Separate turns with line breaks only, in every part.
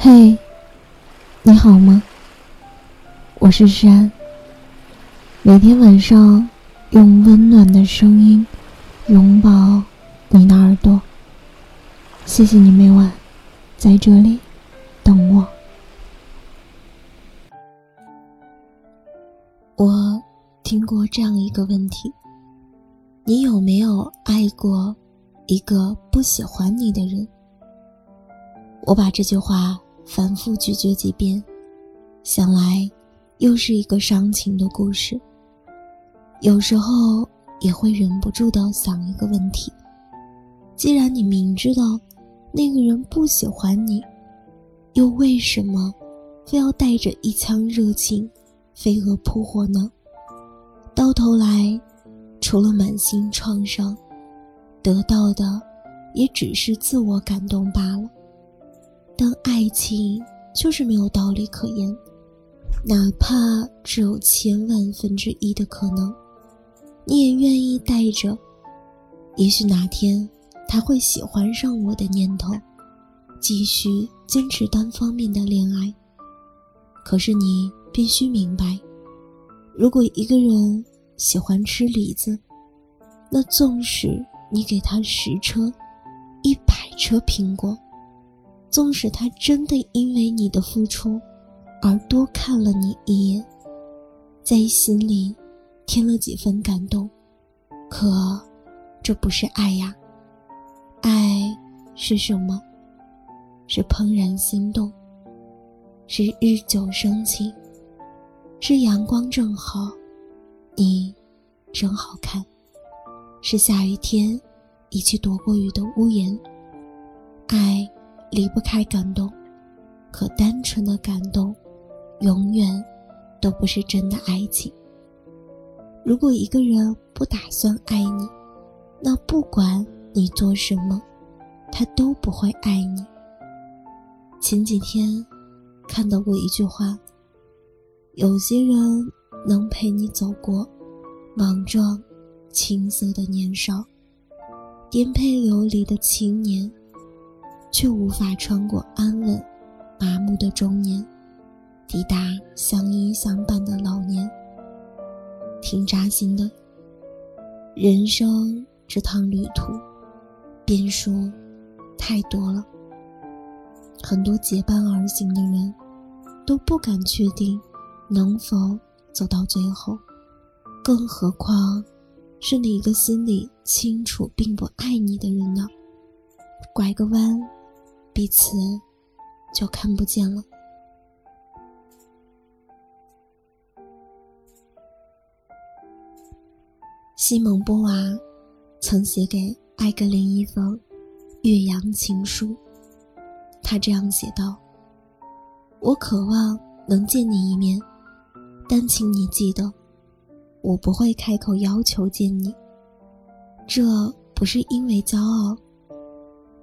嘿，你好吗？我是山。每天晚上用温暖的声音拥抱你的耳朵。谢谢你每晚在这里等我。我听过这样一个问题：你有没有爱过一个不喜欢你的人？我把这句话反复咀嚼几遍，想来又是一个伤情的故事。有时候也会忍不住的想一个问题：既然你明知道那个人不喜欢你，又为什么非要带着一腔热情飞蛾扑火呢？到头来，除了满心创伤，得到的也只是自我感动罢了。但爱情就是没有道理可言，哪怕只有千万分之一的可能，你也愿意带着“也许哪天他会喜欢上我”的念头，继续坚持单方面的恋爱。可是你必须明白，如果一个人喜欢吃李子，那纵使你给他十车、一百车苹果。纵使他真的因为你的付出而多看了你一眼，在心里添了几分感动，可这不是爱呀。爱是什么？是怦然心动，是日久生情，是阳光正好，你真好看，是下雨天一起躲过雨的屋檐。爱。离不开感动，可单纯的感动，永远都不是真的爱情。如果一个人不打算爱你，那不管你做什么，他都不会爱你。前几天看到过一句话：有些人能陪你走过莽撞、青涩的年少，颠沛流离的青年。却无法穿过安稳、麻木的中年，抵达相依相伴的老年。挺扎心的。人生这趟旅途，变数太多了。很多结伴而行的人，都不敢确定能否走到最后，更何况是那一个心里清楚并不爱你的人呢？拐个弯。彼此就看不见了。西蒙波娃曾写给艾格林一封岳阳情书，他这样写道：“我渴望能见你一面，但请你记得，我不会开口要求见你。这不是因为骄傲，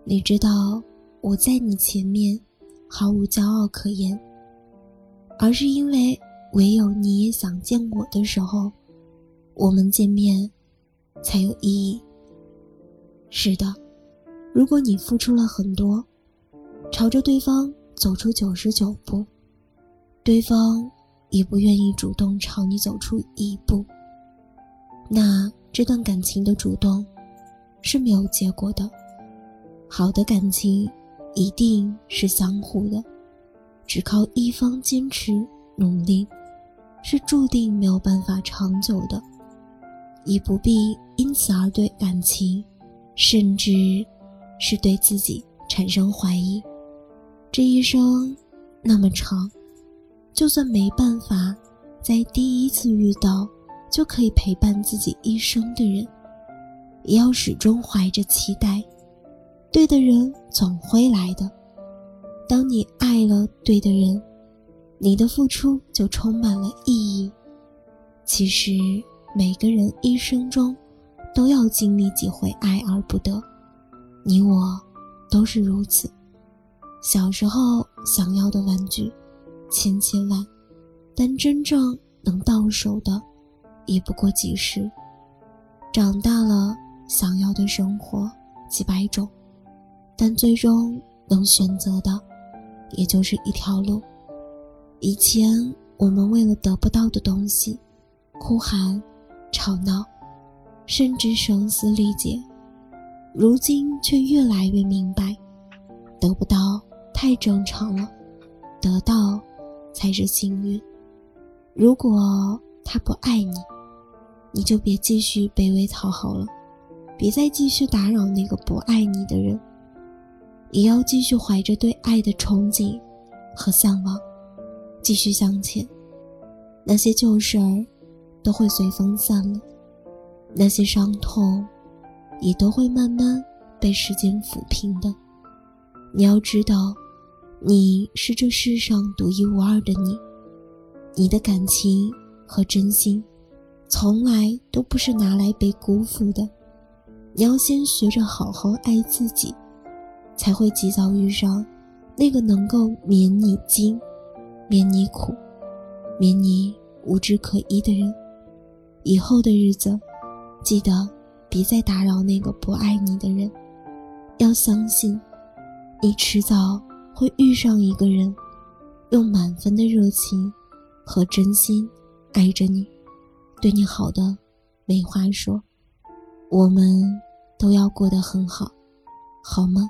你知道。”我在你前面，毫无骄傲可言，而是因为唯有你也想见我的时候，我们见面才有意义。是的，如果你付出了很多，朝着对方走出九十九步，对方也不愿意主动朝你走出一步，那这段感情的主动是没有结果的。好的感情。一定是相互的，只靠一方坚持努力，是注定没有办法长久的。已不必因此而对感情，甚至是对自己产生怀疑。这一生那么长，就算没办法在第一次遇到就可以陪伴自己一生的人，也要始终怀着期待。对的人总会来的。当你爱了对的人，你的付出就充满了意义。其实每个人一生中都要经历几回爱而不得，你我都是如此。小时候想要的玩具千千万，但真正能到手的也不过几十。长大了想要的生活几百种。但最终能选择的，也就是一条路。以前我们为了得不到的东西，哭喊、吵闹，甚至声嘶力竭，如今却越来越明白，得不到太正常了，得到才是幸运。如果他不爱你，你就别继续卑微讨好了，别再继续打扰那个不爱你的人。也要继续怀着对爱的憧憬和向往，继续向前。那些旧事儿都会随风散了，那些伤痛也都会慢慢被时间抚平的。你要知道，你是这世上独一无二的你，你的感情和真心，从来都不是拿来被辜负的。你要先学着好好爱自己。才会及早遇上那个能够免你惊、免你苦、免你无枝可依的人。以后的日子，记得别再打扰那个不爱你的人。要相信，你迟早会遇上一个人，用满分的热情和真心爱着你，对你好的没话说。我们都要过得很好，好吗？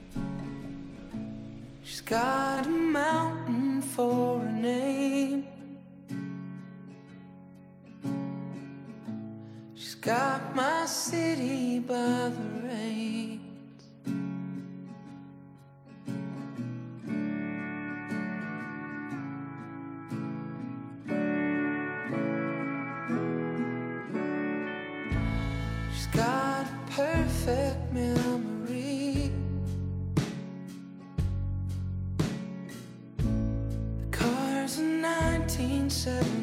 Got a mountain for a name. She's got my city by the reins. She's got a perfect said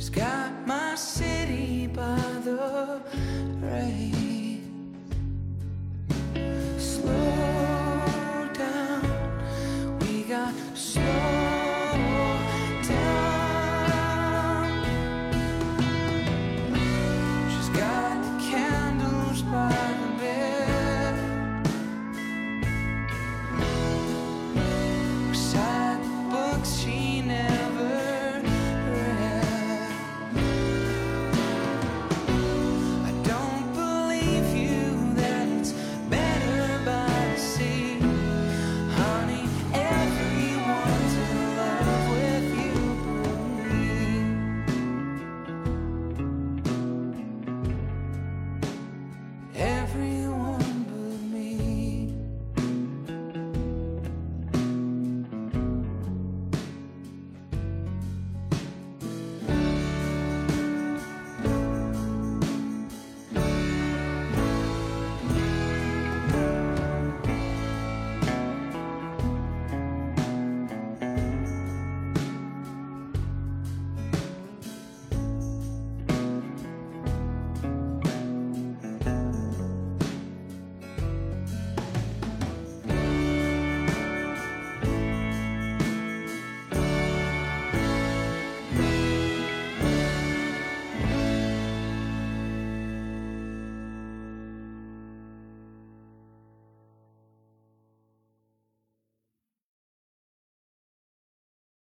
She's got my city by the reins.